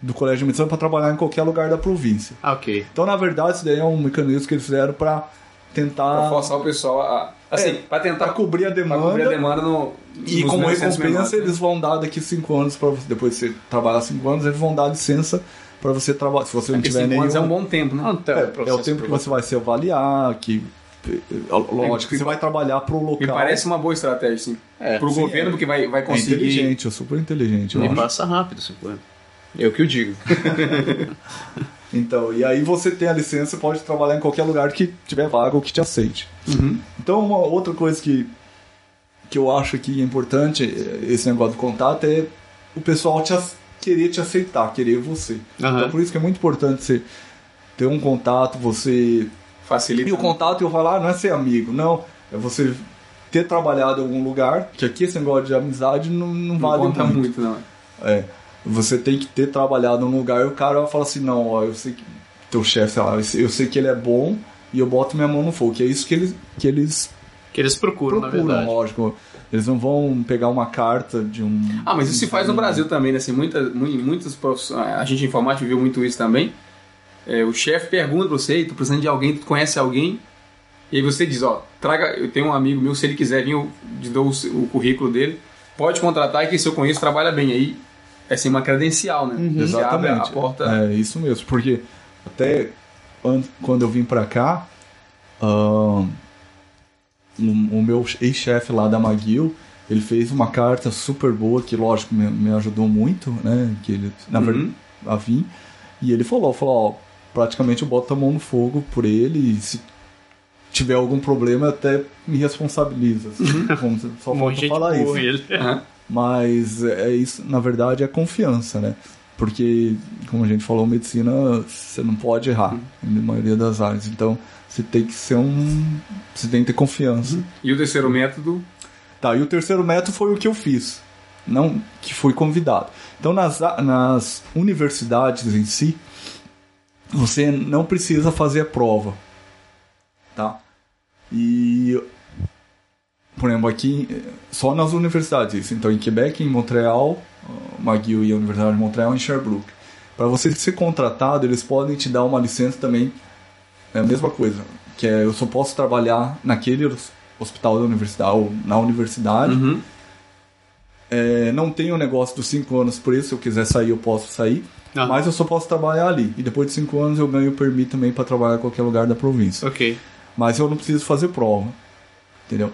do Colégio de Medicina para trabalhar em qualquer lugar da província. Ah, Ok. Então, na verdade, isso daí é um mecanismo que eles fizeram para tentar. Pra forçar o pessoal a. Assim, É, pra tentar pra cobrir a demanda. cobrir a demanda no. E como recompensa, menores, né? eles vão dar daqui cinco anos para você. Depois de você trabalhar cinco anos, eles vão dar licença para você trabalhar. Se você não Porque tiver cinco nenhum. anos é um bom tempo, né? Então, É, é processo o tempo que você vai se avaliar, que. é, Lógico, que você vai trabalhar pro local. Me parece uma boa estratégia, sim. É, Pro sim, governo, é. porque vai, vai é conseguir. inteligente, é super inteligente. eu E acho. passa rápido, cinco anos. É o que eu digo. Então, e aí você tem a licença, pode trabalhar em qualquer lugar que tiver vaga ou que te aceite. Então, uma outra coisa que, que eu acho que é importante, eh, esse negócio do contato, é o pessoal te, querer te aceitar, querer você. Aham. Então, por isso que é muito importante você ter um contato, você Facilita. E o contato eu falar não é ser amigo, não. É você ter trabalhado em algum lugar, que aqui esse negócio de amizade não, não não vale conta muito. muito, não. É. Você tem que ter trabalhado num lugar e o cara vai falar assim, não, ó, eu sei que. Teu chefe, sei lá, eu sei, que ele é bom e eu boto minha mão no fogo. Que é isso que eles, que eles Que eles procuram, na procuram, verdade. lógico. Eles não vão pegar uma carta de um. Ah, mas isso se faz no Brasil também, né? Assim, muita, mu- muitos profissionais, a gente informática viu muito isso também. É, o chefe pergunta pra você, "Ei, tu precisando de alguém, tu conhece alguém? E aí você diz, ó, traga, eu tenho um amigo meu, se ele quiser vir, eu te dou o, o currículo dele, pode contratar que se eu conheço, trabalha bem. Aí é assim uma credencial, né? Abre Exatamente. a porta. É isso mesmo, porque até an- quando eu vim pra cá, o, meu ex-chefe lá da McGill, ele fez uma carta super boa que, lógico, me, me ajudou muito, né? Que ele, na Uhum. verdade, a vir. E ele falou, falou, ó, praticamente eu boto a mão no fogo por ele e se tiver algum problema até me responsabiliza. assim. Como se- Só Um falta falar isso. ele. Aham. Mas é isso, na verdade, é confiança, né? Porque, como a gente falou, medicina você não pode errar na maioria das áreas. Então, você tem que ser um. Você tem que ter confiança. E o terceiro método, Tá, e o terceiro método foi o que eu fiz. Não que fui convidado. Então, nas, nas universidades em si, você não precisa fazer a prova. Tá? E. Por exemplo, aqui, só nas universidades. Então, em Quebec, em Montreal, McGill e a Universidade de Montreal, em Sherbrooke. Para você ser contratado, eles podem te dar uma licença também. É a mesma coisa. Que é, eu só posso trabalhar naquele hos- hospital da universidade, ou na universidade. Uhum. É, não tem o negócio dos cinco anos, por isso, se eu quiser sair, eu posso sair. Ah. Mas eu só posso trabalhar ali. E depois de cinco anos eu ganho o permit também para trabalhar em qualquer lugar da província. Ok. Mas eu não preciso fazer prova. Entendeu?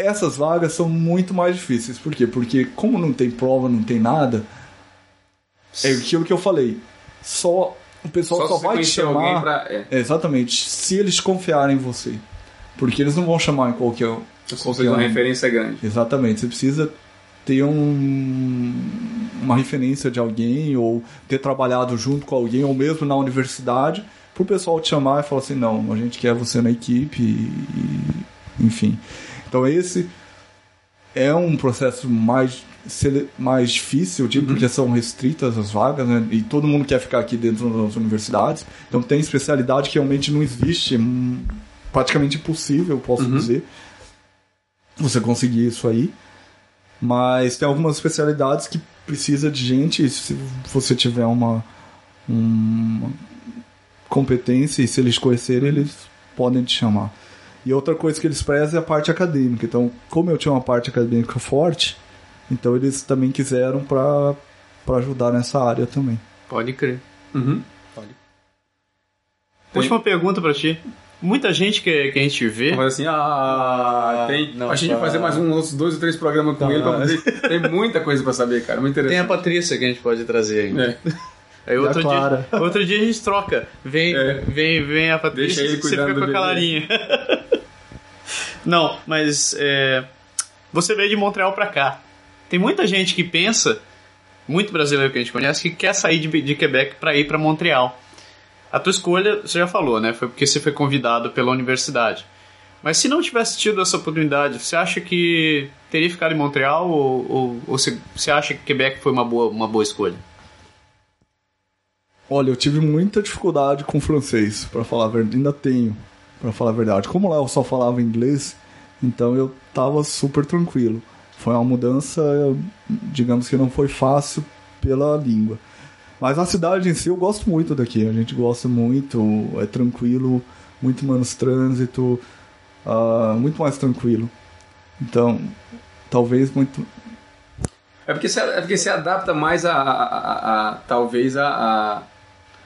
Essas vagas são muito mais difíceis. Por quê? Porque como não tem prova, não tem nada, é aquilo que eu falei. Só o pessoal só, só, vai te chamar. pra. É, Exatamente. Se eles confiarem em você. Porque eles não vão chamar em qualquer. se você qualquer tem uma um. referência grande. Exatamente. Você precisa ter um, uma referência de alguém ou ter trabalhado junto com alguém ou mesmo na universidade para o pessoal te chamar e falar assim, não, a gente quer você na equipe e- enfim. Então esse é um processo mais mais difícil, tipo, porque são restritas as vagas, né? E todo mundo quer ficar aqui dentro das universidades. Então tem especialidade que realmente não existe, hum, praticamente impossível, posso dizer, você conseguir isso aí. Mas tem algumas especialidades que precisa de gente, e se você tiver uma, uma competência e se eles conhecerem, eles podem te chamar. E outra coisa que eles prezam é a parte acadêmica. Então, como eu tinha uma parte acadêmica forte, então eles também quiseram para ajudar nessa área também. Pode crer. Uhum. Última pergunta pra ti. Muita gente que, que a gente vê. Mas assim, ah, tem. não, a gente vai fazer mais um, uns dois ou três programas com Tá. ele pra poder. Tem muita coisa pra saber, cara. Muito Tem a interessante. Patrícia que a gente pode trazer ainda. É. Aí outro a dia, outro dia a gente troca. Vem, É. vem, vem a Patrícia Deixa ele e você cuidando fica com bebê. linha. Não, mas é, você veio de Montreal pra cá. Tem muita gente que pensa, muito brasileiro que a gente conhece, que quer sair de, de Quebec pra ir pra Montreal. A tua escolha, você já falou, né? Foi porque você foi convidado pela universidade. Mas se não tivesse tido essa oportunidade, você acha que teria ficado em Montreal ou, ou, ou você, você acha que Quebec foi uma boa, uma boa escolha? Olha, eu tive muita dificuldade com francês, para falar a verdade. Ainda tenho, para falar a verdade. Como lá eu só falava inglês, então eu tava super tranquilo. Foi uma mudança, digamos que não foi fácil pela língua. Mas a cidade em si eu gosto muito daqui. A gente gosta muito, é tranquilo, muito menos trânsito, ah, muito mais tranquilo. Então, talvez muito. É porque você, é porque você adapta mais a, a- a- a- talvez a, a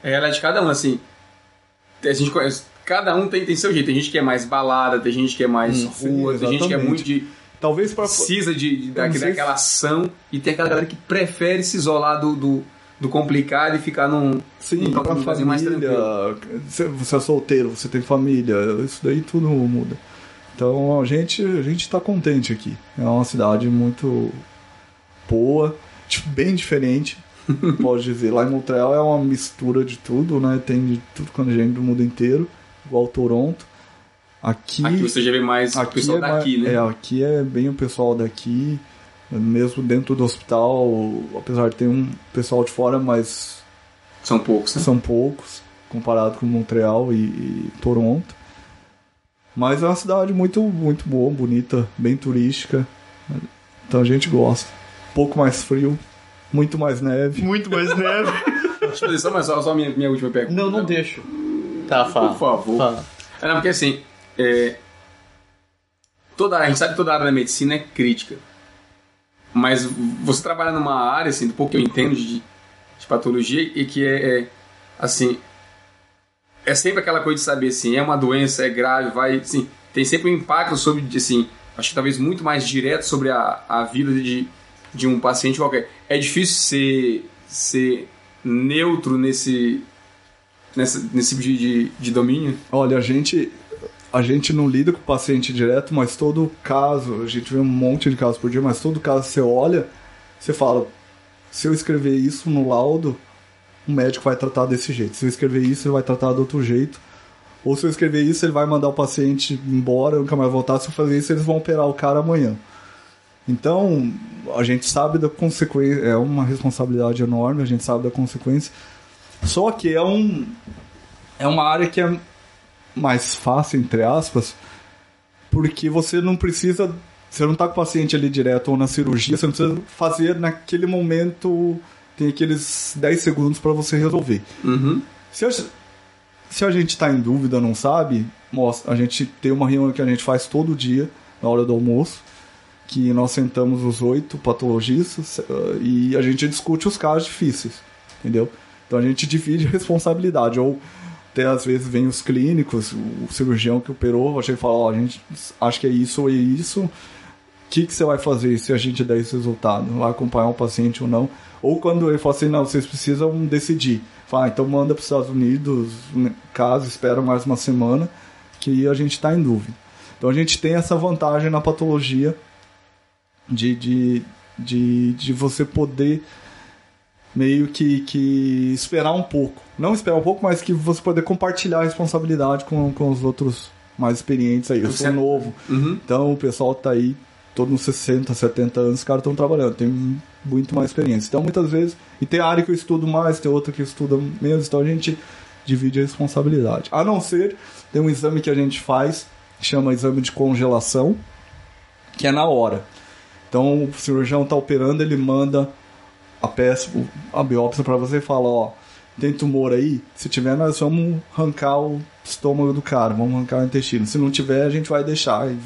realidade de cada um, assim. A gente conhece, cada um tem, tem seu jeito. Tem gente que é mais balada, tem gente que é mais Hum, sim, rua, tem gente que é muito de. Talvez para Precisa de, de, se- daquela ação e tem aquela galera que prefere se isolar do, do, do complicado e ficar num. Sim, num pra lugarzinho mais família. tranquilo. Você você é solteiro, você tem família, isso daí tudo muda. Então a gente, a gente tá contente aqui. É uma cidade muito boa, tipo, bem diferente, pode dizer. Lá em Montreal é uma mistura de tudo, né? Tem de tudo quando gente do mundo inteiro, igual Toronto. Aqui, Aqui você já vê mais o pessoal é, daqui, mais- né? é, aqui é bem o pessoal daqui, mesmo dentro do hospital, apesar de ter um pessoal de fora, mas São poucos, né? são poucos comparado com Montreal e, e Toronto. Mas é uma cidade muito, muito boa, bonita, bem turística. Então a gente gosta. pouco mais frio, muito mais neve. Muito mais neve. Deixa eu fazer só, mais- só, só minha, minha última pergunta. não, não deixo. Tá, fala. Por favor. Fala. É, não, porque assim, é, toda, a gente sabe que toda área da medicina é crítica. Mas você trabalha numa área, assim, do pouco que eu entendo de, de patologia, e que é, é, assim, é sempre aquela coisa de saber, assim, é uma doença, é grave, vai, assim, tem sempre um impacto sobre, assim, acho que talvez muito mais direto sobre a, a vida de, de um paciente qualquer. É difícil ser, ser neutro nesse, nessa, nesse tipo de, de, domínio? Olha, a gente a gente não lida com o paciente direto, mas todo caso, a gente vê um monte de casos por dia, mas todo caso você olha, você fala, se eu escrever isso no laudo, o médico vai tratar desse jeito. Se eu escrever isso, ele vai tratar de outro jeito. Ou se eu escrever isso, ele vai mandar o paciente embora, nunca mais voltar. Se eu fazer isso, eles vão operar o cara amanhã. Então, a gente sabe da consequência, é uma responsabilidade enorme, a gente sabe da consequência. Só que é um é uma área que é mais fácil entre aspas, porque você não precisa, você não tá com o paciente ali direto ou na cirurgia, você não precisa fazer naquele momento tem aqueles 10 segundos para você resolver. Uhum. Se a, se a gente está em dúvida, não sabe, mostra, a gente tem uma reunião que a gente faz todo dia, na hora do almoço, que nós sentamos os oito patologistas eh, e a gente discute os casos difíceis, entendeu? Então a gente divide a responsabilidade, ou até às vezes vem os clínicos, o cirurgião que operou, a gente fala, ó, a gente acha que é isso ou é isso, o que, que você vai fazer se a gente der esse resultado? Vai acompanhar o paciente ou não? Ou quando ele fala assim, não, vocês precisam decidir. Fala, ah, então manda para os Estados Unidos, né, caso, espera mais uma semana, que a gente está em dúvida. Então a gente tem essa vantagem na patologia de, de, de, de você poder meio que, que esperar um pouco. Não esperar um pouco, mas que você poder compartilhar a responsabilidade com, com os outros mais experientes aí. Eu sou Você- novo, Uhum. então o pessoal tá aí todos uns 60, 70 anos, os caras estão trabalhando, tem muito mais experiência. Então, muitas vezes, e tem área que eu estudo mais, tem outra que estuda menos, então a gente divide a responsabilidade. A não ser, tem um exame que a gente faz, que chama exame de congelação, que é na hora. Então, o cirurgião está operando, ele manda a peça, a biópsia para você e fala, ó, tem tumor aí? Se tiver, nós vamos arrancar o estômago do cara, vamos arrancar o intestino. Se não tiver, a gente vai deixar e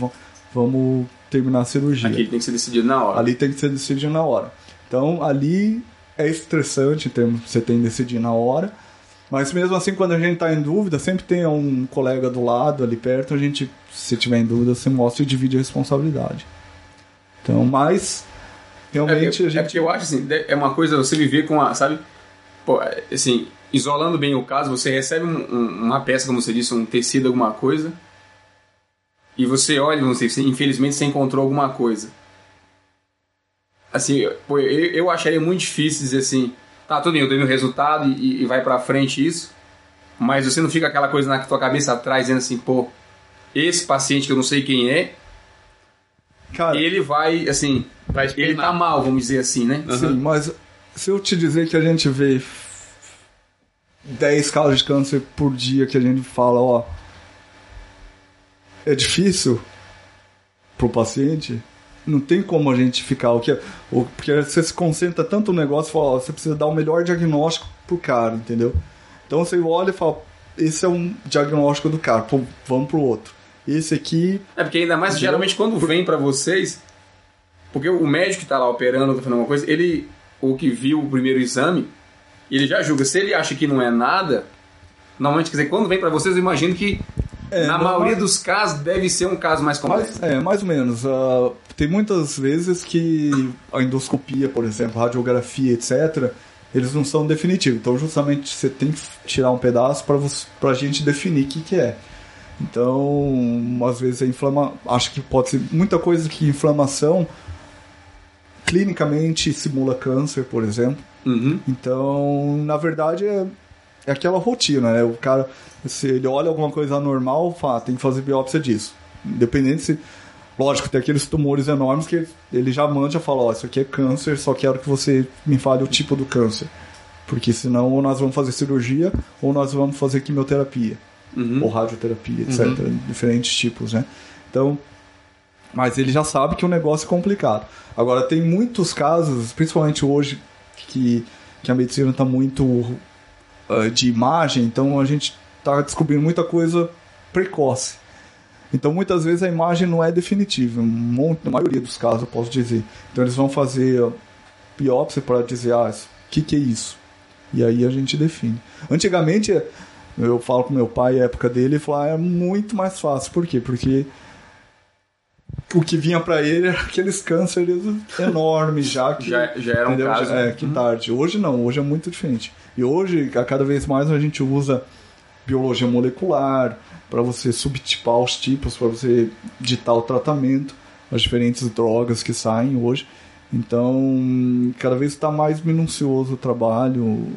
vamos terminar a cirurgia. Aqui tem que ser decidido na hora. Ali tem que ser decidido na hora. Então, ali é estressante em termos você tem que decidir na hora. Mas mesmo assim, quando a gente está em dúvida, sempre tem um colega do lado, ali perto, a gente, se tiver em dúvida, você mostra e divide a responsabilidade. Então, mas realmente é, a gente. É porque eu acho assim, é uma coisa você viver com a. Sabe? Pô, assim, isolando bem o caso, você recebe um, um, uma peça, como você disse, um tecido, alguma coisa, e você olha, não sei, infelizmente você encontrou alguma coisa. Assim, pô, eu, eu acharia muito difícil dizer assim, tá, tudo bem, eu dei meu resultado e, e vai pra frente isso, mas você não fica aquela coisa na tua cabeça atrás dizendo assim, pô, esse paciente que eu não sei quem é, Cara, ele vai, assim, vai ele tá mal, vamos dizer assim, né? Sim, uhum. mas se eu te dizer que a gente vê 10 casos de câncer por dia que a gente fala, ó, é difícil pro paciente, não tem como a gente ficar o que é, o, porque você se concentra tanto no negócio, fala, ó, você precisa dar o melhor diagnóstico pro cara, entendeu? Então você olha e fala, esse é um diagnóstico do cara, pô, vamos pro outro. Esse aqui. É porque ainda mais geralmente quando vem para vocês, porque o médico que tá lá operando, tá falando uma coisa, ele o que viu o primeiro exame, ele já julga. Se ele acha que não é nada, normalmente, quer dizer, quando vem para vocês, eu imagino que é, na maioria dos casos deve ser um caso mais complexo. é, mais ou menos. Uh, tem muitas vezes que a endoscopia, por exemplo, radiografia, etc., eles não são definitivos. Então, justamente, você tem que tirar um pedaço para a gente definir o que, que é. Então, às vezes a inflama... acho que pode ser muita coisa que inflamação clinicamente simula câncer, por exemplo. Uhum. Então, na verdade, é, é aquela rotina, né? O cara, se ele olha alguma coisa anormal, fala, tem que fazer biópsia disso. Independente se. Lógico, tem aqueles tumores enormes que ele já manda e fala: Ó, oh, isso aqui é câncer, só quero que você me fale o tipo do câncer. Porque senão, ou nós vamos fazer cirurgia, ou nós vamos fazer quimioterapia uhum. ou radioterapia, etc. Uhum. Diferentes tipos, né? Então, mas ele já sabe que o negócio é complicado. Agora, tem muitos casos, principalmente hoje, que, que a medicina está muito uh, de imagem, então a gente está descobrindo muita coisa precoce. Então, muitas vezes a imagem não é definitiva, monte, na maioria dos casos, eu posso dizer. Então, eles vão fazer biópsia para dizer, ah, o que, que é isso? E aí a gente define. Antigamente, eu falo com meu pai, a época dele, ele falou, ah, é muito mais fácil. Por quê? Porque o que vinha para ele era aqueles cânceres enormes já que já, já era um entendeu? caso é que uhum. tarde hoje não hoje é muito diferente e hoje a cada vez mais a gente usa biologia molecular para você subtipar os tipos para você ditar o tratamento as diferentes drogas que saem hoje então cada vez está mais minucioso o trabalho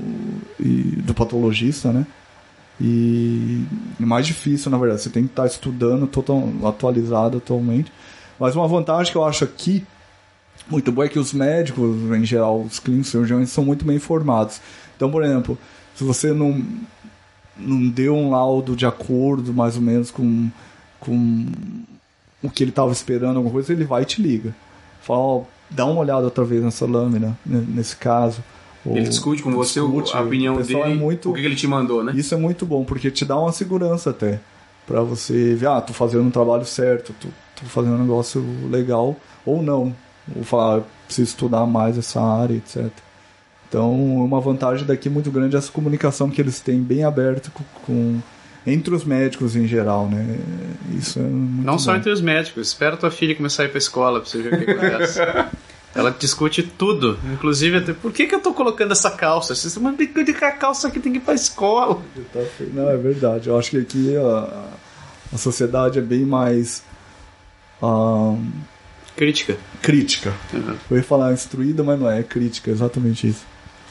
e, do patologista né e mais difícil, na verdade. Você tem que estar estudando, total, atualizado atualmente. Mas uma vantagem que eu acho aqui muito boa é que os médicos, em geral, os clínicos cirurgiões, são muito bem informados. Então, por exemplo, se você não, não deu um laudo de acordo, mais ou menos, com, com o que ele estava esperando, alguma coisa, ele vai e te liga. Fala, ó, dá uma olhada outra vez nessa lâmina, nesse caso. Ele discute com você discute, a opinião dele, é muito, o que ele te mandou, né? Isso é muito bom, porque te dá uma segurança até. para você ver, ah, tô fazendo um trabalho certo, tô, tô fazendo um negócio legal, ou não. Ou falar, ah, preciso estudar mais essa área, etc. Então, uma vantagem daqui muito grande é essa comunicação que eles têm bem aberta com, com entre os médicos em geral, né? Isso é Não bom. só entre os médicos. Espera tua filha começar a ir pra escola pra você ver o que acontece. Ela discute tudo, inclusive até por que, que eu tô colocando essa calça? Você mas de que a calça aqui tem que ir pra escola. Não, é verdade. Eu acho que aqui a, a sociedade é bem mais. Um, crítica. Crítica. Uhum. Eu ia falar instruída, mas não é, é crítica, exatamente isso.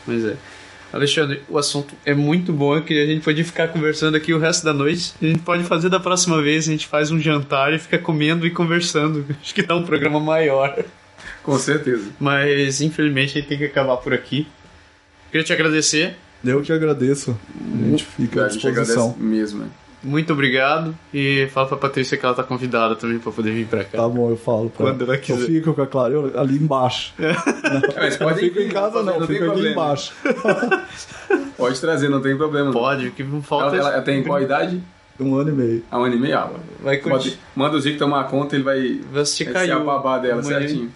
Pois é. Alexandre, o assunto é muito bom, que a gente pode ficar conversando aqui o resto da noite. A gente pode fazer da próxima vez, a gente faz um jantar e fica comendo e conversando. Acho que dá um programa maior. Com certeza. Mas infelizmente a gente tem que acabar por aqui. Queria te agradecer. Eu que agradeço. A gente fica à a gente disposição. mesmo. né? Muito obrigado. E fala pra Patrícia que ela tá convidada também pra poder vir pra cá. Tá bom, eu falo. Pra Quando ela Eu quiser. fico com a Clara, eu, ali embaixo. É, mas Eu pode fico ir, em casa não, eu tem fico aqui problema. embaixo. Pode trazer, não tem problema. Pode, o que não falta Ela, é- ela tem qual idade? Um ano e meio. Há um ano e meio? Ah, Vai pode, curtir. manda o Zico tomar conta, ele vai, Vai assistir vai se Caiu. ababar dela amanhã. certinho.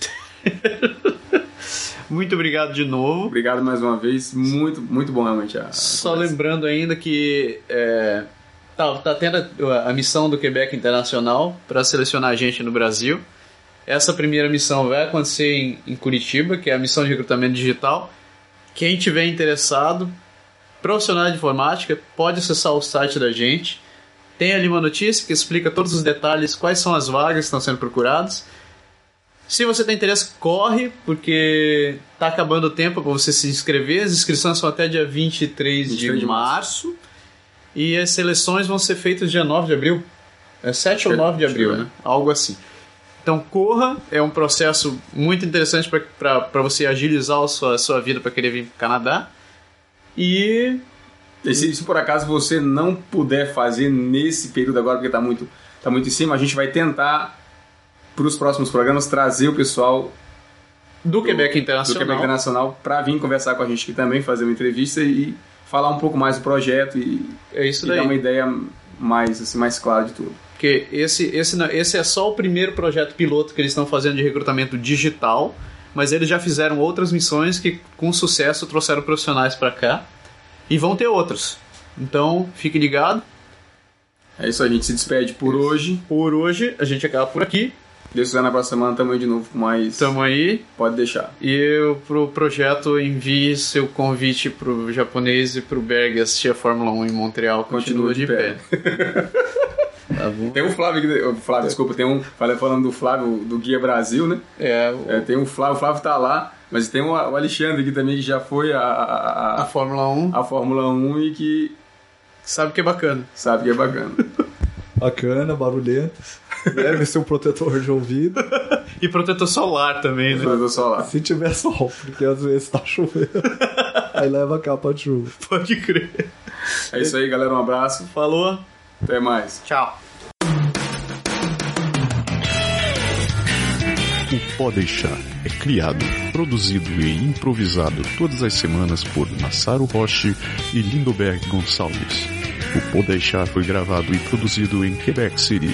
Muito obrigado de novo. Obrigado mais uma vez. Muito, muito bom realmente. A, Só conversa. lembrando ainda que é, tá, tá tendo a, a missão do Quebec Internacional para selecionar a gente no Brasil. Essa primeira missão vai acontecer em, em Curitiba, que é a missão de recrutamento digital. Quem tiver interessado, profissional de informática, pode acessar o site da gente. Tem ali uma notícia que explica todos os detalhes, quais são as vagas que estão sendo procuradas. Se você tem interesse, corre, porque tá acabando o tempo para você se inscrever. As inscrições são até dia 23, 23 de, de março. E as seleções vão ser feitas dia 9 de abril. É 7 ou Acho que- 9 de abril, né? Algo assim. Então corra, é um processo muito interessante para você agilizar a sua, a sua vida para querer vir para o Canadá. E E se, se por acaso você não puder fazer nesse período agora, porque tá muito, tá muito em cima, a gente vai tentar, para os próximos programas, trazer o pessoal do, Quebec do Internacional. Quebec Internacional para vir conversar com a gente aqui também, fazer uma entrevista e falar um pouco mais do projeto e, É isso e dar uma ideia mais, assim, mais clara de tudo. Porque esse, esse, esse é só o primeiro projeto piloto que eles estão fazendo de recrutamento digital, mas eles já fizeram outras missões que, com sucesso, trouxeram profissionais para cá e vão ter outros. Então, fique ligado. É isso, a gente se despede por hoje. Por hoje, a gente acaba por aqui. Deus quiser, na próxima semana tamo aí de novo com mais. Tamo aí. Pode deixar. E eu, pro projeto, envie seu convite pro japonês e pro Berg assistir a Fórmula 1 em Montreal. Continua, Continua de de pé. pé. tá bom? Tem o Flávio aqui, o Flávio, desculpa, tem um. Falei falando do Flávio do Guia Brasil, né? É, o- É, tem o Flávio, o Flávio tá lá, mas tem o, o Alexandre aqui também que já foi a, a, a a, Fórmula 1 a Fórmula 1 e que sabe que é bacana. sabe que é bacana. Bacana, barulhento. Deve ser um protetor de ouvido. E protetor solar também, né? Só lá. Se tiver sol, porque às vezes tá chovendo. Aí leva a capa de chuva. Pode crer. É isso aí, galera. Um abraço. Falou. Até mais. Tchau. O Pode Deixar é criado, produzido e improvisado todas as semanas por Massaro Roche e Lindoberg Gonçalves. O Pode Deixar foi gravado e produzido em Quebec City,